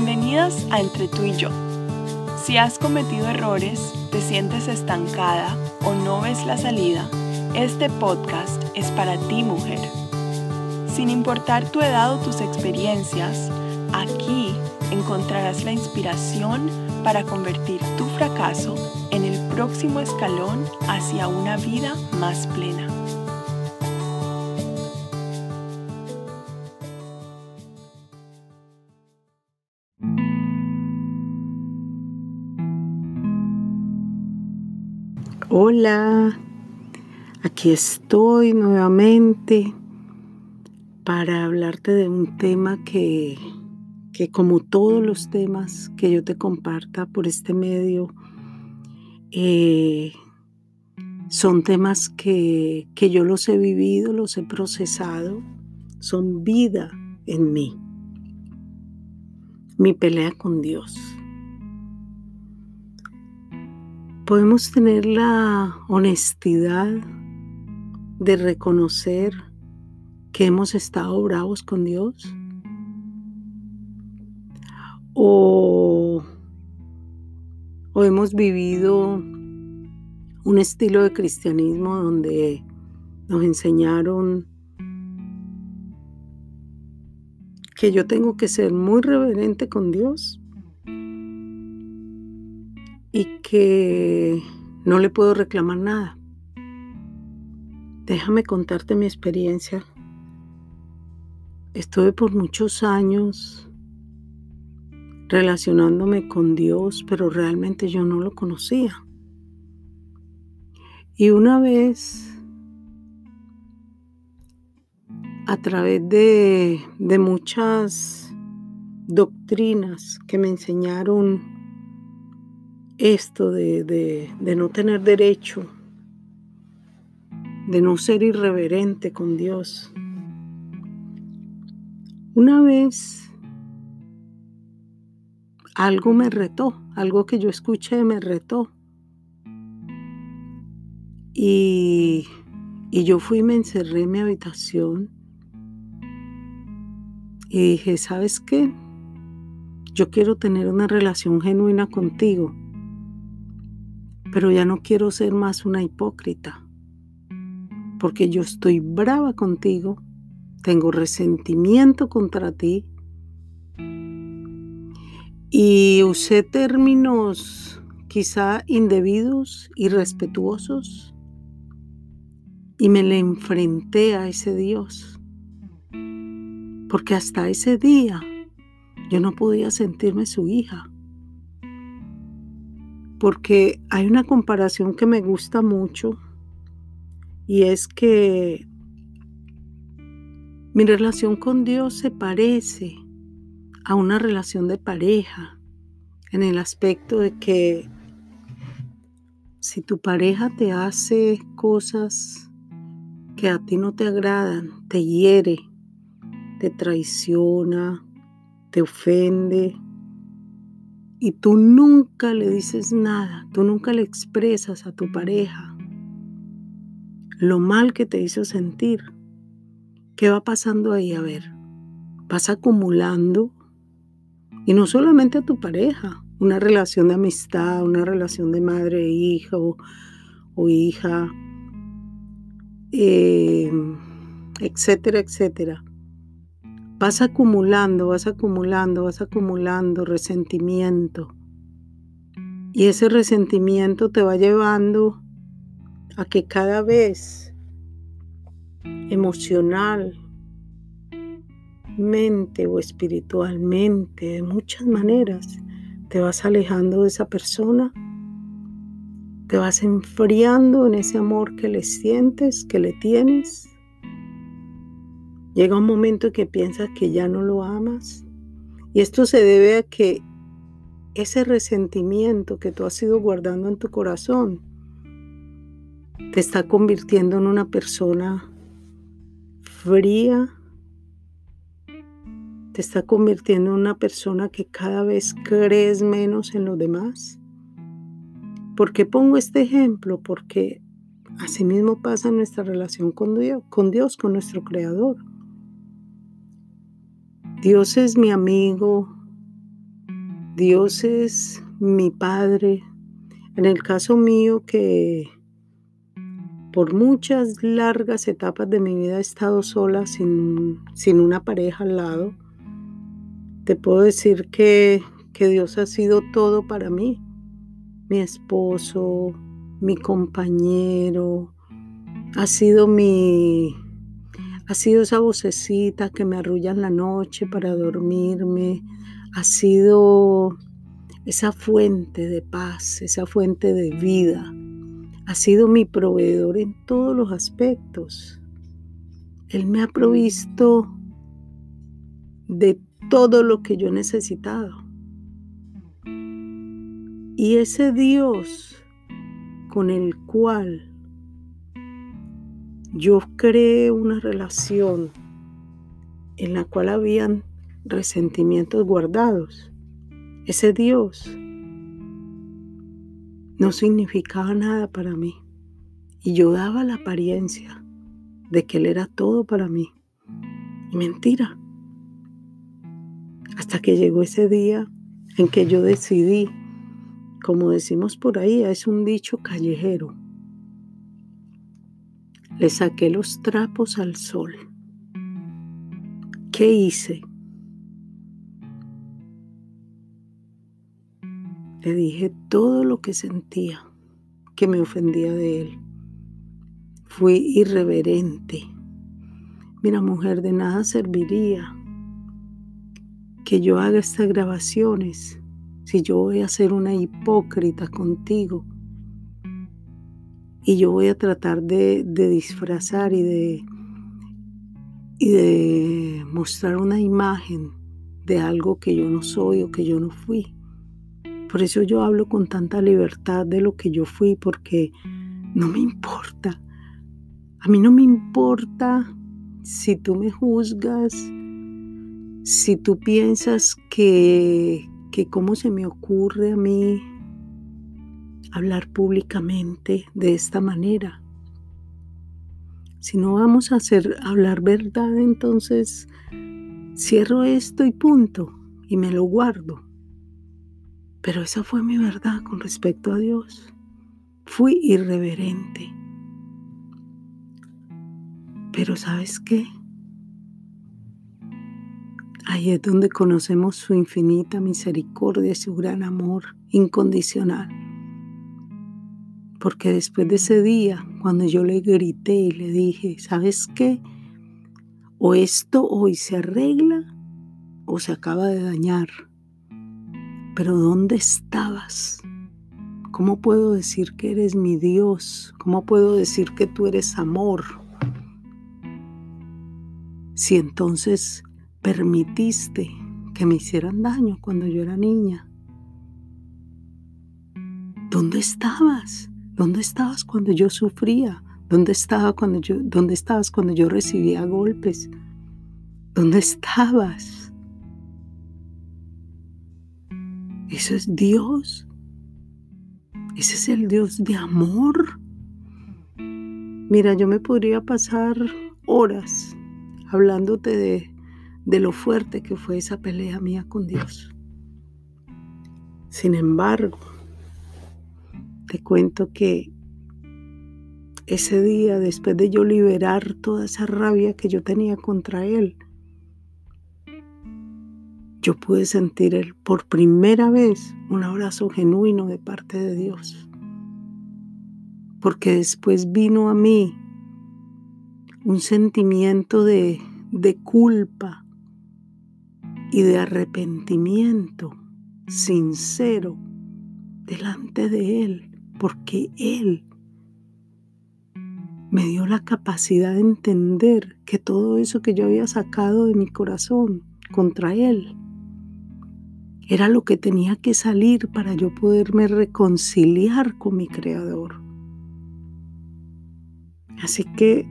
Bienvenidas a Entre tú y yo. Si has cometido errores, te sientes estancada o no ves la salida, este podcast es para ti mujer. Sin importar tu edad o tus experiencias, aquí encontrarás la inspiración para convertir tu fracaso en el próximo escalón hacia una vida más plena. Hola, aquí estoy nuevamente para hablarte de un tema que, que como todos los temas que yo te comparta por este medio, eh, son temas que, que yo los he vivido, los he procesado, son vida en mí, mi pelea con Dios. Podemos tener la honestidad de reconocer que hemos estado bravos con Dios o, o hemos vivido un estilo de cristianismo donde nos enseñaron que yo tengo que ser muy reverente con Dios y que no le puedo reclamar nada. Déjame contarte mi experiencia. Estuve por muchos años relacionándome con Dios, pero realmente yo no lo conocía. Y una vez, a través de, muchas doctrinas que me enseñaron esto de, no tener derecho, de no ser irreverente con Dios. Una vez algo me retó, algo que yo escuché me retó. Y, y yo fui y me encerré en mi habitación y dije, ¿sabes qué? Yo quiero tener una relación genuina contigo pero ya no quiero ser más una hipócrita, porque yo estoy brava contigo, tengo resentimiento contra ti y usé términos quizá indebidos, irrespetuosos, y me le enfrenté a ese Dios, porque hasta ese día yo no podía sentirme su hija porque hay una comparación que me gusta mucho y es que mi relación con Dios se parece a una relación de pareja en el aspecto de que si tu pareja te hace cosas que a ti no te agradan, te hiere, te traiciona, te ofende, y tú nunca le dices nada, tú nunca le expresas a tu pareja lo mal que te hizo sentir, ¿qué va pasando ahí? A ver, vas acumulando, y no solamente a tu pareja, una relación de amistad, una relación de madre e hija o, hija, eh, etcétera, etcétera. Vas acumulando, vas acumulando, vas acumulando resentimiento. Y ese resentimiento te va llevando a que cada vez emocional, mente o espiritualmente, de muchas maneras, te vas alejando de esa persona, te vas enfriando en ese amor que le sientes, que le tienes, Llega un momento que piensas que ya no lo amas. Y esto se debe a que ese resentimiento que tú has ido guardando en tu corazón te está convirtiendo en una persona fría, te está convirtiendo en una persona que cada vez crees menos en los demás. ¿Por qué pongo este ejemplo? Porque asimismo pasa en nuestra relación con Dios, con Dios, con nuestro Creador. Dios es mi amigo, Dios es mi Padre. En el caso mío que por muchas largas etapas de mi vida he estado sola sin, sin una pareja al lado, te puedo decir que, que Dios ha sido todo para mí. Mi esposo, mi compañero, ha sido mi, ha sido esa vocecita que me arrulla en la noche para dormirme, ha sido esa fuente de paz, esa fuente de vida, ha sido mi proveedor en todos los aspectos. Él me ha provisto de todo lo que yo he necesitado. Y ese Dios con el cual yo creé una relación en la cual habían resentimientos guardados, ese Dios no significaba nada para mí. Y yo daba la apariencia de que Él era todo para mí. Y mentira. Hasta que llegó ese día en que yo decidí, como decimos por ahí, es un dicho callejero. Le saqué los trapos al sol. ¿Qué hice? Le dije todo lo que sentía que me ofendía de él. Fui irreverente. Mira, mujer, de nada serviría que yo haga estas grabaciones si yo voy a ser una hipócrita contigo y yo voy a tratar de, disfrazar y de, y de mostrar una imagen de algo que yo no soy o que yo no fui. Por eso yo hablo con tanta libertad de lo que yo fui, porque no me importa. A mí no me importa si tú me juzgas, si tú piensas que, que cómo se me ocurre a mí hablar públicamente de esta manera. Si no vamos a hacer hablar verdad, entonces cierro esto y punto, y me lo guardo. Pero esa fue mi verdad con respecto a Dios. Fui irreverente. Pero ¿sabes qué? Ahí es donde conocemos su infinita misericordia su gran amor incondicional. Porque después de ese día, cuando yo le grité y le dije, ¿sabes qué? O esto hoy se arregla o se acaba de dañar pero ¿dónde estabas? ¿Cómo puedo decir que eres mi Dios? ¿Cómo puedo decir que tú eres amor? Si entonces permitiste que me hicieran daño cuando yo era niña. ¿Dónde estabas? ¿Dónde estabas cuando yo sufría? ¿Dónde, estaba cuando yo, ¿Dónde estabas cuando yo recibía golpes? ¿Dónde estabas? Eso es Dios. Ese es el Dios de amor. Mira, yo me podría pasar horas hablándote de, de lo fuerte que fue esa pelea mía con Dios. Sin embargo, te cuento que ese día, después de yo liberar toda esa rabia que yo tenía contra Él, yo pude sentir por primera vez un abrazo genuino de parte de Dios. Porque después vino a mí un sentimiento de, de culpa y de arrepentimiento sincero delante de Él, porque Él me dio la capacidad de entender que todo eso que yo había sacado de mi corazón contra Él era lo que tenía que salir para yo poderme reconciliar con mi Creador. Así que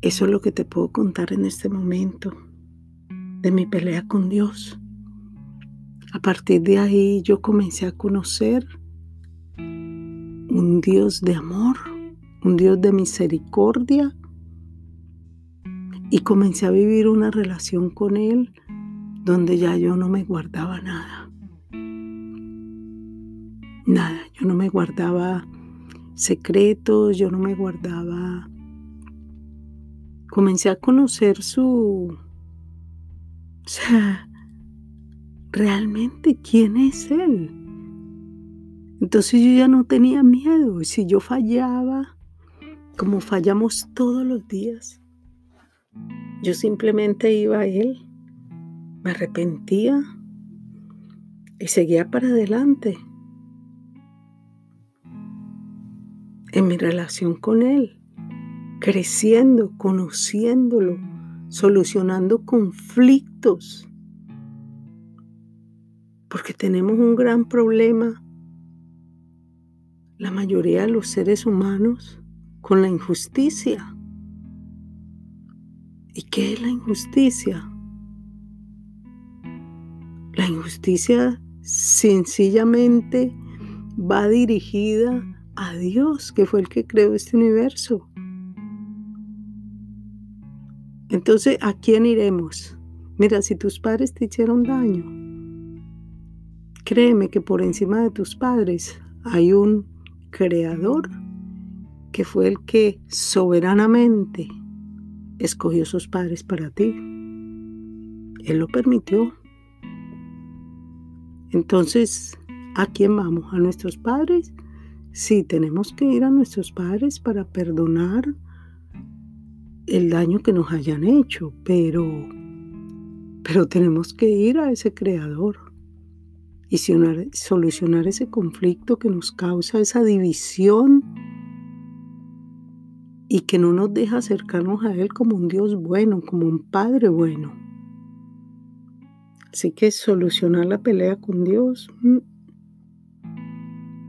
eso es lo que te puedo contar en este momento de mi pelea con Dios. A partir de ahí yo comencé a conocer un Dios de amor, un Dios de misericordia y comencé a vivir una relación con Él donde ya yo no me guardaba nada. Nada, yo no me guardaba secretos, yo no me guardaba... Comencé a conocer su... O sea, realmente quién es Él. Entonces yo ya no tenía miedo. Si yo fallaba, como fallamos todos los días, yo simplemente iba a Él, me arrepentía y seguía para adelante en mi relación con Él, creciendo, conociéndolo, solucionando conflictos. Porque tenemos un gran problema, la mayoría de los seres humanos, con la injusticia. ¿Y qué es la injusticia? La injusticia sencillamente va dirigida a Dios, que fue el que creó este universo. Entonces, ¿a quién iremos? Mira, si tus padres te hicieron daño, créeme que por encima de tus padres hay un creador que fue el que soberanamente escogió sus padres para ti. Él lo permitió. Entonces, ¿a quién vamos? ¿A nuestros padres? Sí, tenemos que ir a nuestros padres para perdonar el daño que nos hayan hecho, pero, pero tenemos que ir a ese creador y solucionar ese conflicto que nos causa esa división y que no nos deja acercarnos a Él como un Dios bueno, como un Padre bueno. Así que solucionar la pelea con Dios mm,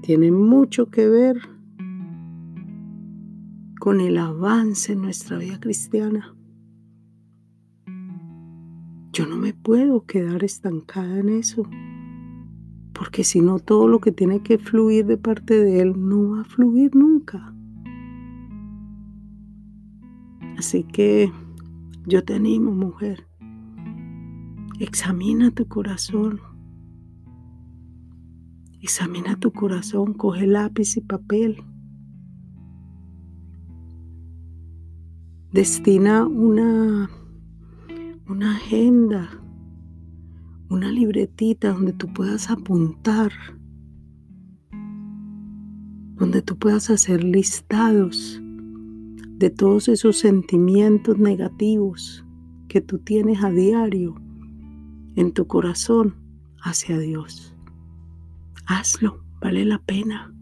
tiene mucho que ver con el avance en nuestra vida cristiana. Yo no me puedo quedar estancada en eso, porque si no todo lo que tiene que fluir de parte de Él no va a fluir nunca. Así que yo te animo, mujer. Examina tu corazón. Examina tu corazón, coge lápiz y papel. Destina una, una agenda, una libretita donde tú puedas apuntar, donde tú puedas hacer listados de todos esos sentimientos negativos que tú tienes a diario en tu corazón hacia Dios. Hazlo, vale la pena.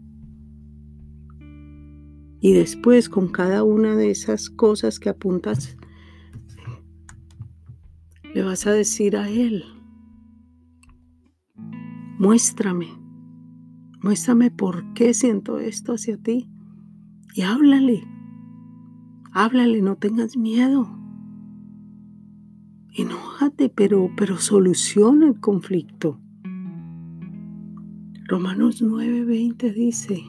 Y después con cada una de esas cosas que apuntas, le vas a decir a Él, muéstrame, muéstrame por qué siento esto hacia ti. Y háblale, Háblale, no tengas miedo. Enójate, pero, pero soluciona el conflicto. Romanos 9:20 dice,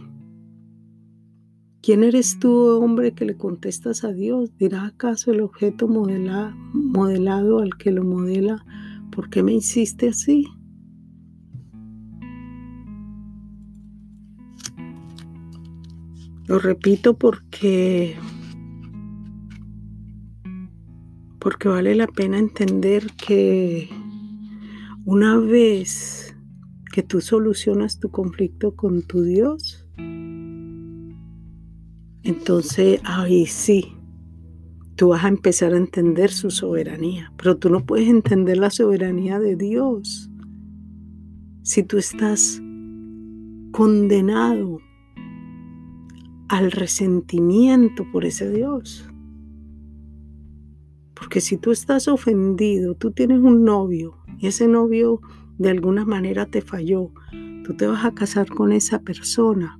¿quién eres tú, hombre, que le contestas a Dios? ¿Dirá acaso el objeto modelado al que lo modela, ¿por qué me hiciste así? Lo repito porque porque vale la pena entender que una vez que tú solucionas tu conflicto con tu Dios, entonces ahí sí, tú vas a empezar a entender su soberanía, pero tú no puedes entender la soberanía de Dios si tú estás condenado al resentimiento por ese Dios. Porque si tú estás ofendido, tú tienes un novio y ese novio de alguna manera te falló, tú te vas a casar con esa persona.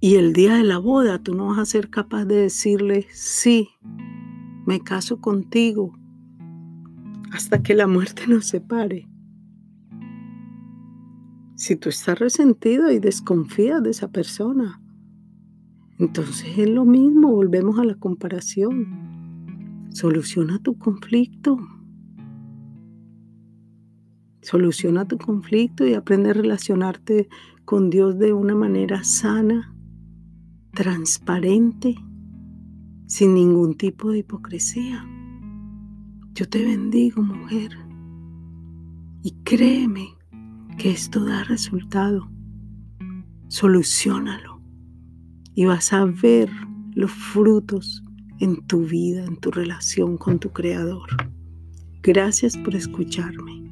Y el día de la boda tú no vas a ser capaz de decirle, sí, me caso contigo, hasta que la muerte nos separe. Si tú estás resentido y desconfías de esa persona, entonces es lo mismo, volvemos a la comparación. Soluciona tu conflicto. Soluciona tu conflicto y aprende a relacionarte con Dios de una manera sana, transparente, sin ningún tipo de hipocresía. Yo te bendigo, mujer. Y créeme que esto da resultado. Solucionalo. Y vas a ver los frutos en tu vida, en tu relación con tu Creador. Gracias por escucharme.